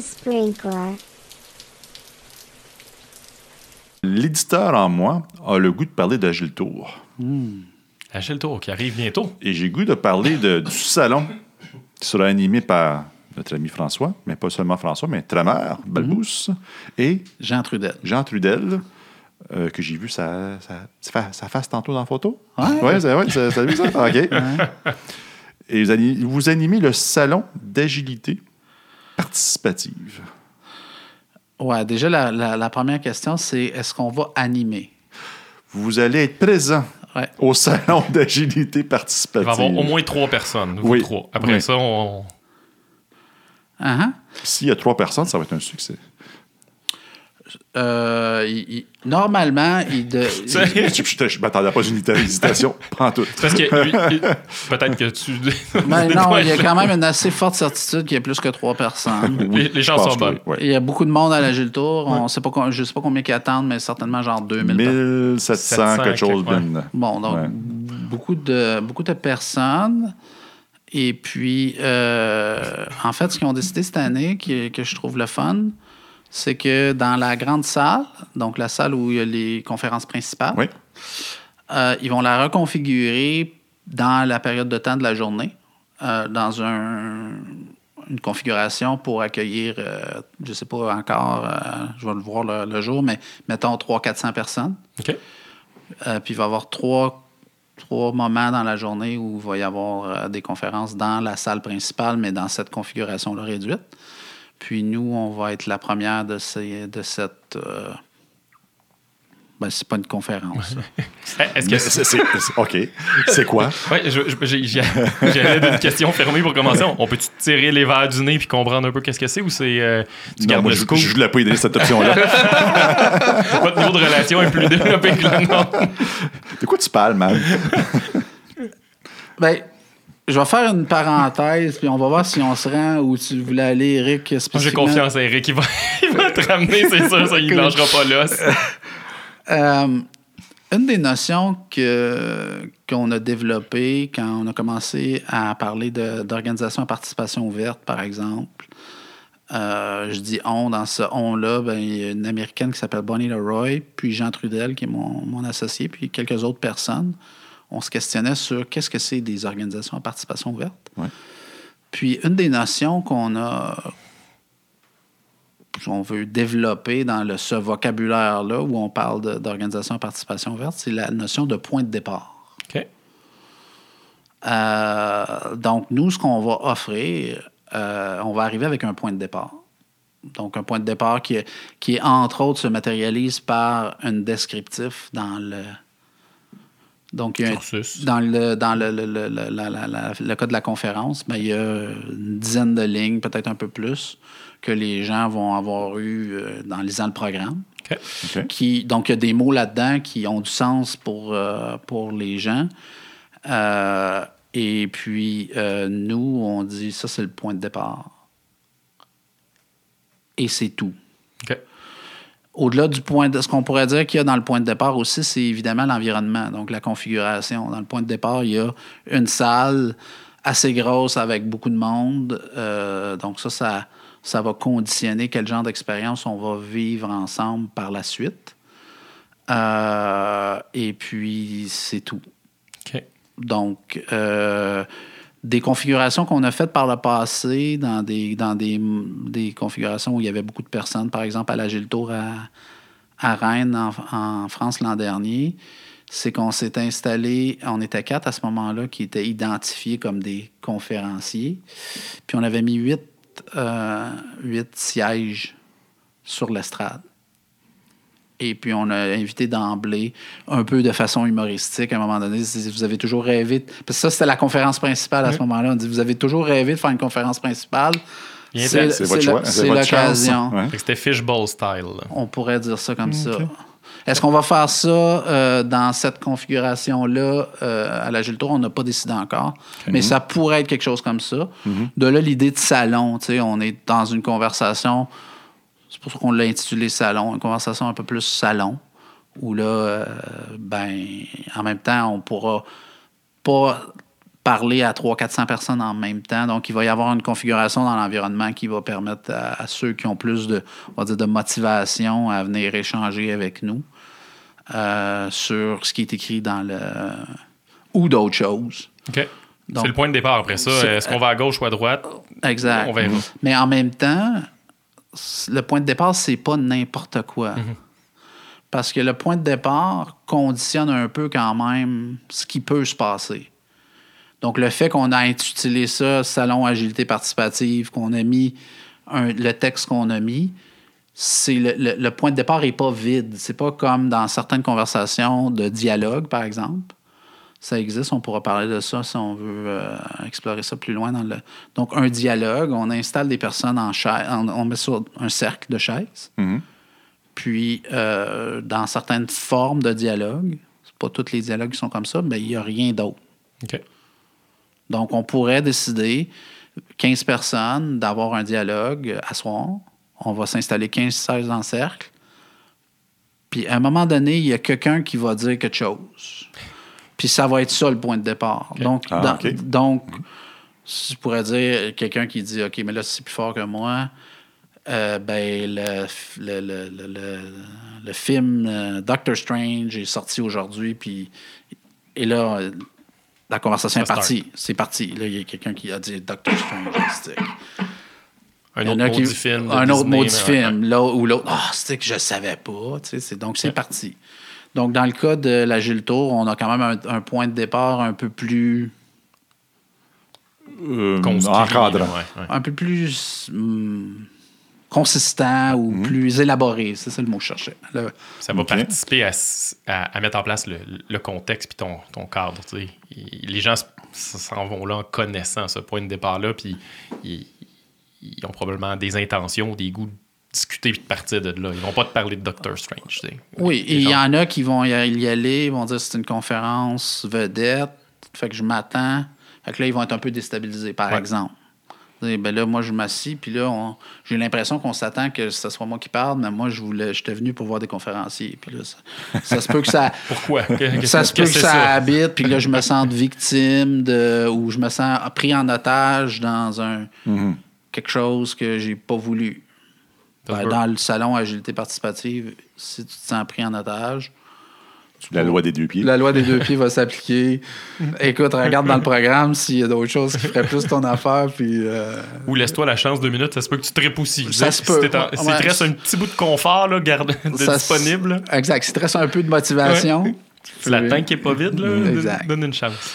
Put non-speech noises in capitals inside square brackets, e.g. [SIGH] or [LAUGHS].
Sprinkler. L'éditeur en moi a le goût de parler d'Agile Tour. Achille Tour qui arrive bientôt. Et j'ai le goût de parler de- du salon qui sera animé par notre ami François, mais pas seulement François, mais Tramère, Balbous, et Jean Trudel. Jean Trudel, euh, que j'ai vu sa, sa, sa- sa face tantôt dans la photo. Ouais. Oui, c'est ouais, c'est- c'est vu ça? [LAUGHS] OK. Et vous, vous animez le salon d'agilité participative? Ouais, déjà, la, la- la première question, c'est est-ce qu'on va animer? Vous allez être présent Ouais. au salon [LAUGHS] d'agilité Il participative. va y avoir au moins trois personnes. vous Oui. trois. Après Oui. ça, on. Ah. S'il y a trois personnes, ça va être un succès. Euh, il- il- normalement, il de- [LAUGHS] je je- je m'attendais pas à une hésitation. [LAUGHS] Prends tout. Parce que [LAUGHS] peut-être que tu. Ben non, il y a quand même une assez forte certitude qu'il y a plus que trois personnes. les, les Je chances pense sont bonnes. oui. Il y a beaucoup de monde à l'Agile Tour. On sait pas, je sais pas combien qui attendent, mais certainement genre 2000 personnes. 1700 700 quelque chose. ouais. Bon, donc Ouais. beaucoup, de, beaucoup de personnes. Et puis, euh, en fait, ce qu'ils ont décidé cette année, qui- que je trouve le fun, c'est que dans la grande salle, donc la salle où il y a les conférences principales, Oui. euh, ils vont la reconfigurer dans la période de temps de la journée, euh, dans un- une configuration pour accueillir, euh, je ne sais pas encore, je vais le voir le, le jour, mais mettons 300-400 personnes. OK. Puis il va y avoir trois, trois moments dans la journée où il va y avoir euh, des conférences dans la salle principale, mais dans cette configuration-là réduite. Puis nous, on va être la première de, ces, de cette. euh, ben, c'est pas une conférence. [LAUGHS] Est-ce que. c'est- c'est- c'est- OK. C'est quoi? Ouais, je- je- j'ai- j'ai- j'allais d'une question fermée pour commencer. On, on peut-tu tirer les verres du nez puis comprendre un peu qu'est-ce que c'est ou c'est. euh, tu Non, moi, le je ne voulais pas y donner cette option-là. [LAUGHS] Votre niveau de relation est plus [LAUGHS] développé que le nôtre. De quoi tu parles, man? Ben, je vais faire une parenthèse, puis on va voir si on se rend où tu voulais aller, Eric. J'ai confiance à Eric. Il va, [LAUGHS] il va te ramener, c'est sûr. Ça, il ne lâchera pas l'os. [LAUGHS] Euh, une des notions que, qu'on a développées quand on a commencé à parler de- d'organisation à participation ouverte, par exemple, euh, je dis on, dans ce on-là, ben, il y a une Américaine qui s'appelle Bonnie Leroy, puis Jean Trudel, qui est mon, mon associé, puis quelques autres personnes. On se questionnait sur qu'est-ce que c'est des organisations à participation ouverte. Ouais. Puis une des notions qu'on a, on veut développer dans le, ce vocabulaire-là où on parle d'organisation à participation ouverte, c'est la notion de point de départ. OK. Euh, donc, nous, ce qu'on va offrir, euh, on va arriver avec un point de départ. Donc, un point de départ qui, est- qui entre autres, se matérialise par un descriptif dans le. Donc, il y a un- Cursus. dans le, dans le, le, le, le- la- la- la- le cas de la conférence, ben, il y a une dizaine de lignes, peut-être un peu plus, que les gens vont avoir eu euh, dans lisant le programme. Qui, donc, il y a des mots là-dedans qui ont du sens pour, euh, pour les gens. Euh, et puis, euh, nous, on dit ça, c'est le point de départ. Et c'est tout. OK. Au-delà du point de ce qu'on pourrait dire qu'il y a dans le point de départ aussi, c'est évidemment l'environnement, donc la configuration. Dans le point de départ, il y a une salle assez grosse avec beaucoup de monde. Euh, donc ça, ça, ça va conditionner quel genre d'expérience on va vivre ensemble par la suite. Euh, et puis, c'est tout. OK. Donc, euh, des configurations qu'on a faites par le passé dans des, configurations où il y avait beaucoup de personnes, par exemple à l'Agile Tour à, Rennes, en, en France l'an dernier, c'est qu'on s'est installé, on était quatre à ce moment-là qui étaient identifiés comme des conférenciers, puis on avait mis huit, euh, huit sièges sur l'estrade. Et puis, on a invité d'emblée, un peu de façon humoristique, à un moment donné, vous avez toujours rêvé... de- Parce que ça, c'était la conférence principale à ce moment-là. On dit, vous avez toujours rêvé de faire une conférence principale. Bien C'est C'est votre le- choix. c'est votre chance. l'occasion. Ouais. C'était fishbowl style. On pourrait dire ça comme ça. Est-ce qu'on va faire ça euh, dans cette configuration-là euh, à la Tour? On n'a pas décidé encore. Mais ça pourrait être quelque chose comme ça. De là, l'idée de salon. tu sais, On est dans une conversation, c'est pour ça qu'on l'a intitulé salon, une conversation un peu plus salon, où là, euh, ben, en même temps, on pourra pas parler à 300-400 personnes en même temps. Donc, il va y avoir une configuration dans l'environnement qui va permettre à, à ceux qui ont plus de, on va dire, de motivation à venir échanger avec nous euh, sur ce qui est écrit dans le... ou d'autres choses. OK. C'est le point de départ après ça. Est-ce qu'on va à gauche ou à droite? Exact. On verra. Mais en même temps, le point de départ, c'est pas n'importe quoi. Mhm. Parce que le point de départ conditionne un peu quand même ce qui peut se passer. Donc, le fait qu'on a intitulé ça Salon Agilité Participative, qu'on a mis un- le texte qu'on a mis, c'est le, le- le point de départ n'est pas vide. C'est pas comme dans certaines conversations de dialogue, par exemple. Ça existe, on pourra parler de ça si on veut euh, explorer ça plus loin dans le. Donc, un dialogue, on installe des personnes en chaise, on, met sur un cercle de chaises. Mhm. Puis, euh, dans certaines formes de dialogue, c'est pas tous les dialogues qui sont comme ça, mais il n'y a rien d'autre. Donc, on pourrait décider, 15 personnes, d'avoir un dialogue à soir. On va s'installer 15 16 en cercle. Puis, à un moment donné, il y a quelqu'un qui va dire quelque chose. Puis, ça va être ça le point de départ. Donc, Ah, dans- donc, je pourrais dire quelqu'un qui dit OK, mais là, c'est plus fort que moi. Euh, ben, le, le, le, le- le- le film euh, Doctor Strange est sorti aujourd'hui, puis et là, la conversation est partie. C'est parti. Là, il y a quelqu'un qui a dit Doctor Strange. c'est- Un autre qui- maudit film. Un autre mais ouais, film. Là, ou l'autre, ah, c'était que je savais pas. tu sais, c'est- donc, c'est Ouais. parti. Donc, dans le cas de la Gilles Tour, on a quand même un, un point de départ un peu plus. Euh, encadrant. ouais, ouais. un peu plus hum, consistant ou Mhm. plus élaboré. C'est ça le mot que je cherchais. Ça va OK. participer à, s- à- à mettre en place le, le contexte puis ton, ton cadre. tu sais. Il- Les gens s'en vont là en connaissant ce point de départ-là, puis ils, ils ont probablement des intentions, des goûts de discuter puis de partir de là. Ils vont pas te parler de Doctor Strange. Oui, et il y en a qui vont y aller, ils vont dire c'est une conférence vedette, fait que je m'attends. Fait que là, ils vont être un peu déstabilisés, par Ouais. exemple. Ben là, moi, je m'assis, puis là, on- j'ai l'impression qu'on s'attend que ce soit moi qui parle, mais moi, je voulais, j'étais venu pour voir des conférenciers. Puis là, ça, ça se peut que ça, [LAUGHS] Pourquoi? Qu'est-ce ça se peut que ça habite, puis là, je me sens victime de, ou je me sens pris en otage dans un Mhm. quelque chose que j'ai pas voulu. Ben, dans le salon agilité participative, si tu te sens pris en otage, La loi des deux pieds. la loi des deux pieds va s'appliquer. [LAUGHS] Écoute, regarde dans le programme s'il y a d'autres choses qui feraient plus ton affaire, puis euh, Ou laisse-toi la chance deux minutes, ça se peut que tu tripes aussi. Ça se si peut. Ouais, si ouais. te reste un petit bout de confort, là, garde, de ça s- disponible. Exact. Si tu restes un peu de motivation, C'est la tank qui est pas vide, là, Exact. donne une chance.